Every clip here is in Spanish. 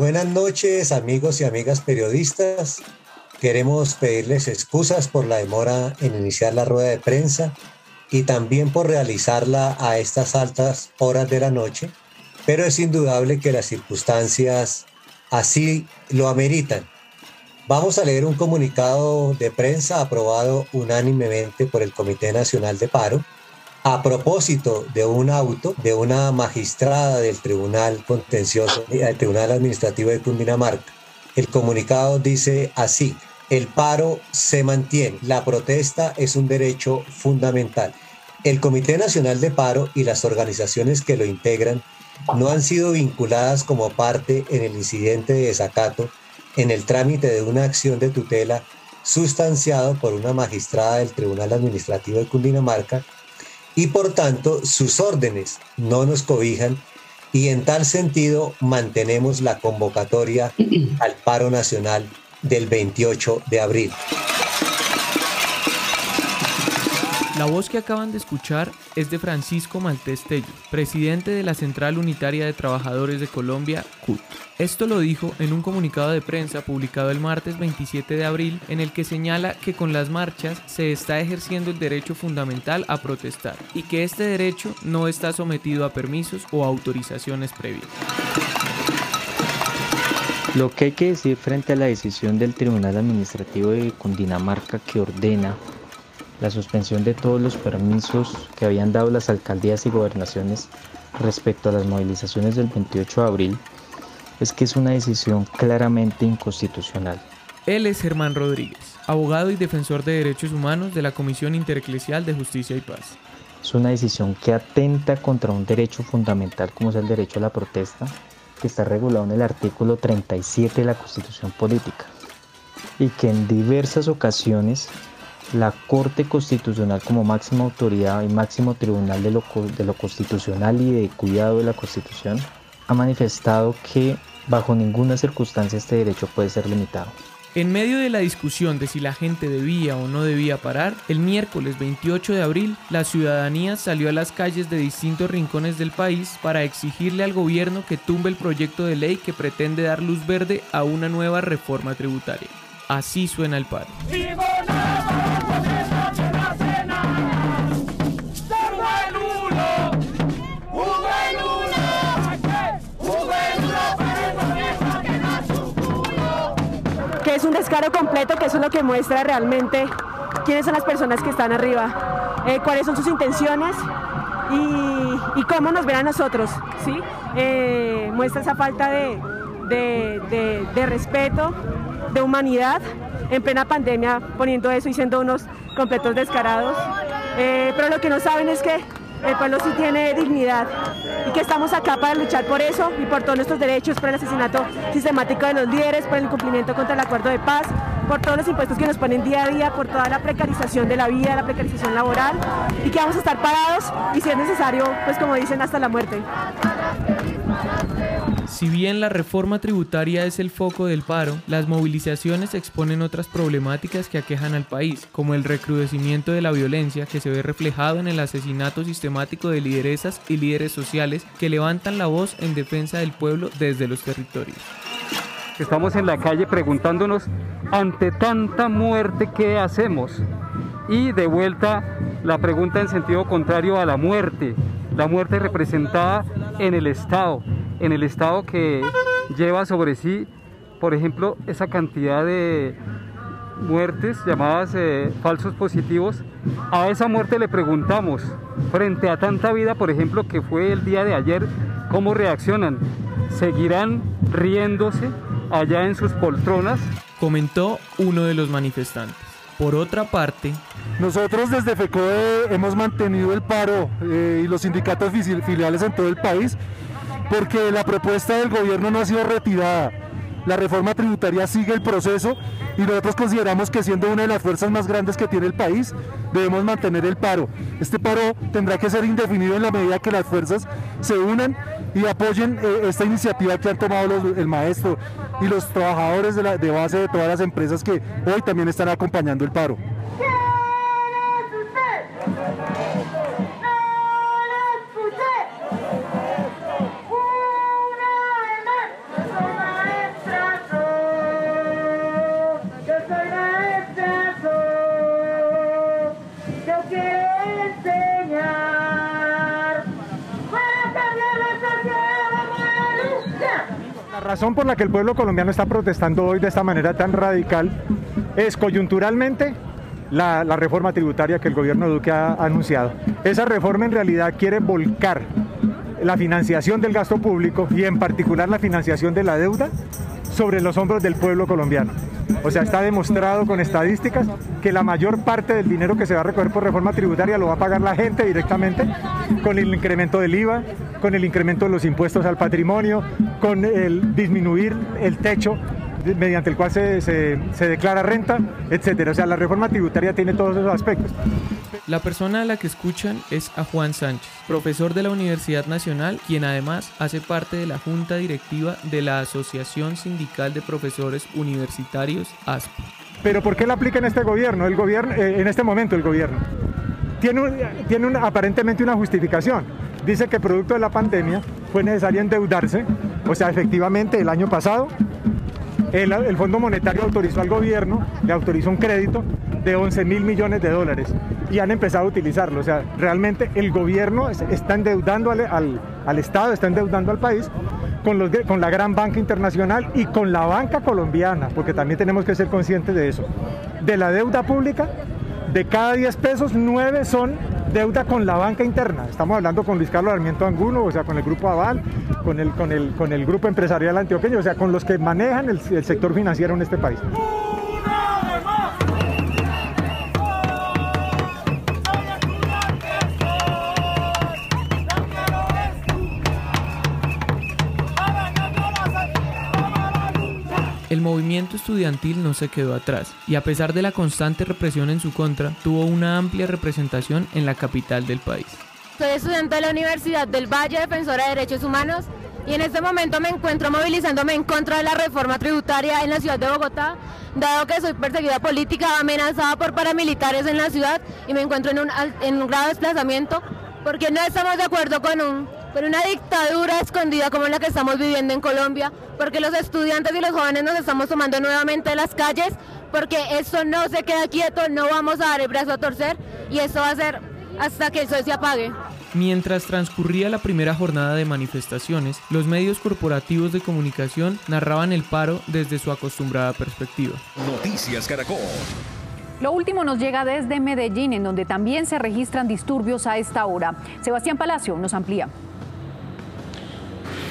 Buenas noches amigos y amigas periodistas. Queremos pedirles excusas por la demora en iniciar la rueda de prensa y también por realizarla a estas altas horas de la noche, pero es indudable que las circunstancias así lo ameritan. Vamos a leer un comunicado de prensa aprobado unánimemente por el Comité Nacional de Paro a propósito de un auto de una magistrada del Tribunal Contencioso, del Tribunal Administrativo de Cundinamarca. El comunicado dice así, el paro se mantiene, la protesta es un derecho fundamental. El Comité Nacional de Paro y las organizaciones que lo integran no han sido vinculadas como parte en el incidente de desacato en el trámite de una acción de tutela sustanciado por una magistrada del Tribunal Administrativo de Cundinamarca y por tanto sus órdenes no nos cobijan y en tal sentido mantenemos la convocatoria al paro nacional del 28 de abril. La voz que acaban de escuchar es de Francisco Maltés Tello, presidente de la Central Unitaria de Trabajadores de Colombia, CUT. Esto lo dijo en un comunicado de prensa publicado el martes 27 de abril en el que señala que con las marchas se está ejerciendo el derecho fundamental a protestar y que este derecho no está sometido a permisos o autorizaciones previas. Lo que hay que decir frente a la decisión del Tribunal Administrativo de Cundinamarca que ordena la suspensión de todos los permisos que habían dado las alcaldías y gobernaciones respecto a las movilizaciones del 28 de abril es que es una decisión claramente inconstitucional. Él es Germán Rodríguez, abogado y defensor de derechos humanos de la Comisión Intereclesial de Justicia y Paz. Es una decisión que atenta contra un derecho fundamental como es el derecho a la protesta, que está regulado en el artículo 37 de la Constitución Política, y que en diversas ocasiones la Corte Constitucional como máxima autoridad y máximo tribunal de lo, de lo constitucional y de cuidado de la Constitución ha manifestado que bajo ninguna circunstancia este derecho puede ser limitado. En medio de la discusión de si la gente debía o no debía parar, el miércoles 28 de abril la ciudadanía salió a las calles de distintos rincones del país para exigirle al gobierno que tumbe el proyecto de ley que pretende dar luz verde a una nueva reforma tributaria. Así suena el paro. Que un descaro completo, que eso es lo que muestra realmente quiénes son las personas que están arriba, eh, cuáles son sus intenciones y, cómo nos ven a nosotros, ¿sí? Eh, muestra esa falta de, de respeto, de humanidad en plena pandemia poniendo eso y siendo unos completos descarados. Eh, pero lo que no saben es que el pueblo sí tiene dignidad y que estamos acá para luchar por eso y por todos nuestros derechos, por el asesinato sistemático de los líderes, por el incumplimiento contra el acuerdo de paz, por todos los impuestos que nos ponen día a día, por toda la precarización de la vida, la precarización laboral y que vamos a estar parados y si es necesario, pues como dicen, hasta la muerte. Si bien la reforma tributaria es el foco del paro, las movilizaciones exponen otras problemáticas que aquejan al país, como el recrudecimiento de la violencia que se ve reflejado en el asesinato sistemático de lideresas y líderes sociales que levantan la voz en defensa del pueblo desde los territorios. Estamos en la calle preguntándonos ante tanta muerte qué hacemos. Y de vuelta la pregunta en sentido contrario a la muerte, la muerte representada en el Estado, en el Estado que lleva sobre sí, por ejemplo, esa cantidad de muertes llamadas eh, falsos positivos, a esa muerte le preguntamos, frente a tanta vida, por ejemplo, que fue el día de ayer, ¿cómo reaccionan? ¿Seguirán riéndose allá en sus poltronas? Comentó uno de los manifestantes. Por otra parte, nosotros desde FECODE hemos mantenido el paro eh, y los sindicatos filiales en todo el país porque la propuesta del gobierno no ha sido retirada. La reforma tributaria sigue el proceso y nosotros consideramos que siendo una de las fuerzas más grandes que tiene el país, debemos mantener el paro. Este paro tendrá que ser indefinido en la medida que las fuerzas se unan y apoyen eh, esta iniciativa que han tomado el maestro y los trabajadores de base de todas las empresas que hoy también están acompañando el paro. Razón por la que el pueblo colombiano está protestando hoy de esta manera tan radical es coyunturalmente la, reforma tributaria que el gobierno Duque ha anunciado. Esa reforma en realidad quiere volcar la financiación del gasto público y en particular la financiación de la deuda sobre los hombros del pueblo colombiano. O sea, está demostrado con estadísticas que la mayor parte del dinero que se va a recoger por reforma tributaria lo va a pagar la gente directamente con el incremento del IVA, con el incremento de los impuestos al patrimonio, con el disminuir el techo mediante el cual se, se, declara renta, etcétera. O sea, la reforma tributaria tiene todos esos aspectos. La persona a la que escuchan es a Juan Sánchez, profesor de la Universidad Nacional, quien además hace parte de la junta directiva de la Asociación Sindical de Profesores Universitarios, ASPO. Pero ¿por qué la aplica en este gobierno, el gobierno eh, en este momento el gobierno? Tiene, aparentemente una justificación. Dice que producto de la pandemia fue necesario endeudarse, o sea, efectivamente el año pasado el, Fondo Monetario autorizó al gobierno, le autorizó un crédito de 11 mil millones de dólares y han empezado a utilizarlo. O sea, realmente el gobierno está endeudando al, Estado, está endeudando al país con la gran banca internacional y con la banca colombiana, porque también tenemos que ser conscientes de eso. De la deuda pública, de cada 10 pesos, 9 son deuda con la banca interna. Estamos hablando con Luis Carlos Armiento Angulo, o sea, con el grupo Aval, con el, con el, con el grupo empresarial antioqueño, o sea, con los que manejan el, el sector financiero en este país. Movimiento estudiantil no se quedó atrás y a pesar de la constante represión en su contra, tuvo una amplia representación en la capital del país. Soy estudiante de la Universidad del Valle, defensora de derechos humanos, y en este momento me encuentro movilizándome en contra de la reforma tributaria en la ciudad de Bogotá, dado que soy perseguida política, amenazada por paramilitares en la ciudad y me encuentro en un, en un grave desplazamiento porque no estamos de acuerdo con un con una dictadura escondida como la que estamos viviendo en Colombia, porque los estudiantes y los jóvenes nos estamos tomando nuevamente las calles, porque esto no se queda quieto, no vamos a dar el brazo a torcer y esto va a ser hasta que el sol se apague. Mientras transcurría la primera jornada de manifestaciones, los medios corporativos de comunicación narraban el paro desde su acostumbrada perspectiva. Noticias Caracol. Lo último nos llega desde Medellín, en donde también se registran disturbios a esta hora. Sebastián Palacio nos amplía.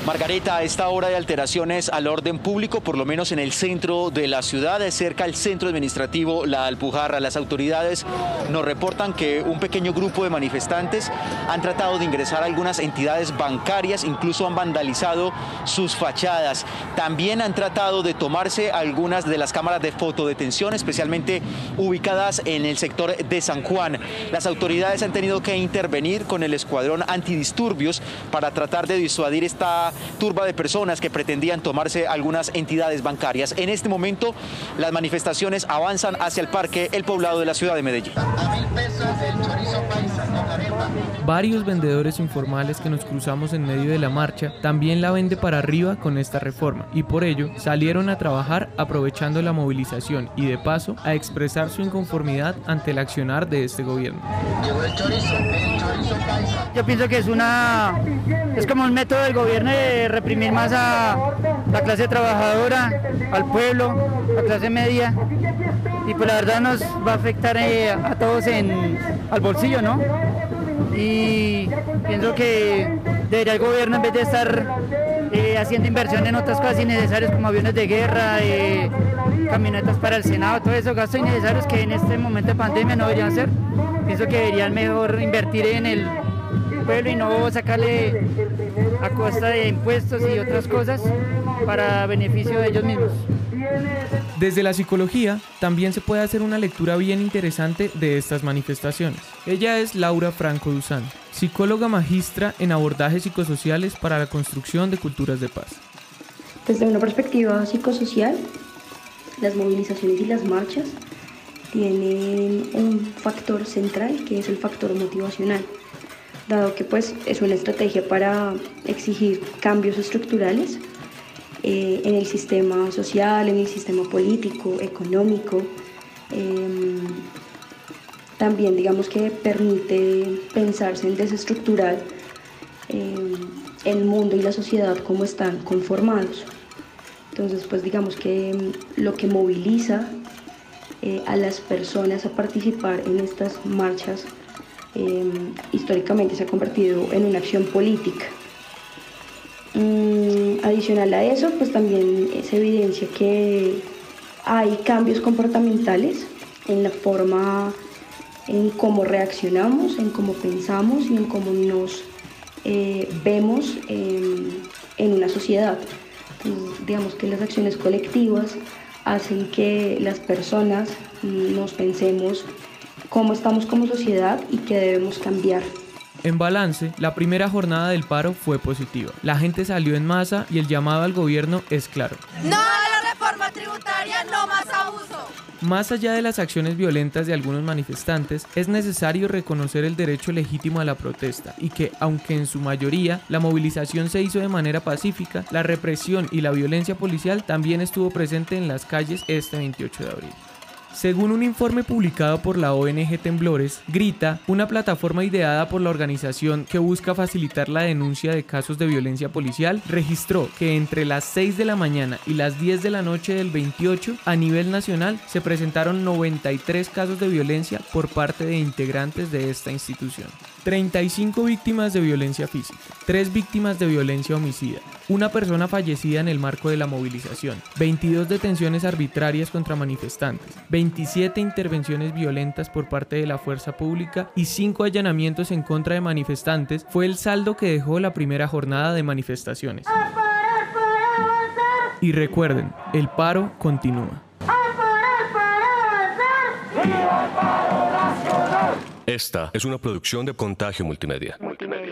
Margarita, a esta hora de alteraciones al orden público, por lo menos en el centro de la ciudad, cerca al centro administrativo La Alpujarra, las autoridades nos reportan que un pequeño grupo de manifestantes han tratado de ingresar a algunas entidades bancarias, incluso han vandalizado sus fachadas. También han tratado de tomarse algunas de las cámaras de fotodetención, especialmente ubicadas en el sector de San Juan. Las autoridades han tenido que intervenir con el escuadrón antidisturbios para tratar de disuadir esta turba de personas que pretendían tomarse algunas entidades bancarias. En este momento las manifestaciones avanzan hacia el parque El Poblado de la ciudad de Medellín. Varios vendedores informales que nos cruzamos en medio de la marcha también la vende para arriba con esta reforma y por ello salieron a trabajar aprovechando la movilización y de paso a expresar su inconformidad ante el accionar de este gobierno. Yo pienso que es una es como un método del gobierno reprimir más a la clase trabajadora, al pueblo, a la clase media. Y pues la verdad nos va a afectar eh, a todos en, al bolsillo, ¿no? Y pienso que debería el gobierno, en vez de estar eh, haciendo inversión en otras cosas innecesarias como aviones de guerra, eh, camionetas para el Senado, todo eso, gastos innecesarios que en este momento de pandemia no deberían ser, pienso que deberían mejor invertir en el pueblo y no sacarle a costa de impuestos y otras cosas para beneficio de ellos mismos. Desde la psicología también se puede hacer una lectura bien interesante de estas manifestaciones. Ella es Laura Franco Duzán, psicóloga magistra en abordajes psicosociales para la construcción de culturas de paz. Desde una perspectiva psicosocial, las movilizaciones y las marchas tienen un factor central que es el factor motivacional dado que pues es una estrategia para exigir cambios estructurales eh, en el sistema social, en el sistema político, económico. Em, también digamos que permite pensarse en desestructurar em, el mundo y la sociedad como están conformados. Entonces, pues digamos que mm, lo que moviliza eh, a las personas a participar en estas marchas em, históricamente se ha convertido en una acción política. Mm, adicional a eso, pues también es evidencia que hay cambios comportamentales en la forma en cómo reaccionamos, en cómo pensamos y en cómo nos eh, vemos en una sociedad. digamos que las acciones colectivas hacen que las personas nos pensemos cómo estamos como sociedad y qué debemos cambiar. En balance, la primera jornada del paro fue positiva. La gente salió en masa y el llamado al gobierno es claro. No a la reforma tributaria, no más abuso. Más allá de las acciones violentas de algunos manifestantes, es necesario reconocer el derecho legítimo a la protesta y que, aunque en su mayoría la movilización se hizo de manera pacífica, la represión y la violencia policial también estuvo presente en las calles este 28 de abril. Según un informe publicado por la ONG Temblores, Grita, una plataforma ideada por la organización que busca facilitar la denuncia de casos de violencia policial, registró que entre las 6 de la mañana y las 10 de la noche del 28, a nivel nacional, se presentaron 93 casos de violencia por parte de integrantes de esta institución. 35 víctimas de violencia física, 3 víctimas de violencia homicida, una persona fallecida en el marco de la movilización, 22 detenciones arbitrarias contra manifestantes, 27 intervenciones violentas por parte de la fuerza pública y 5 allanamientos en contra de manifestantes fue el saldo que dejó la primera jornada de manifestaciones. Y recuerden, el paro continúa. Esta es una producción de Contagio Multimedia. Multimedia.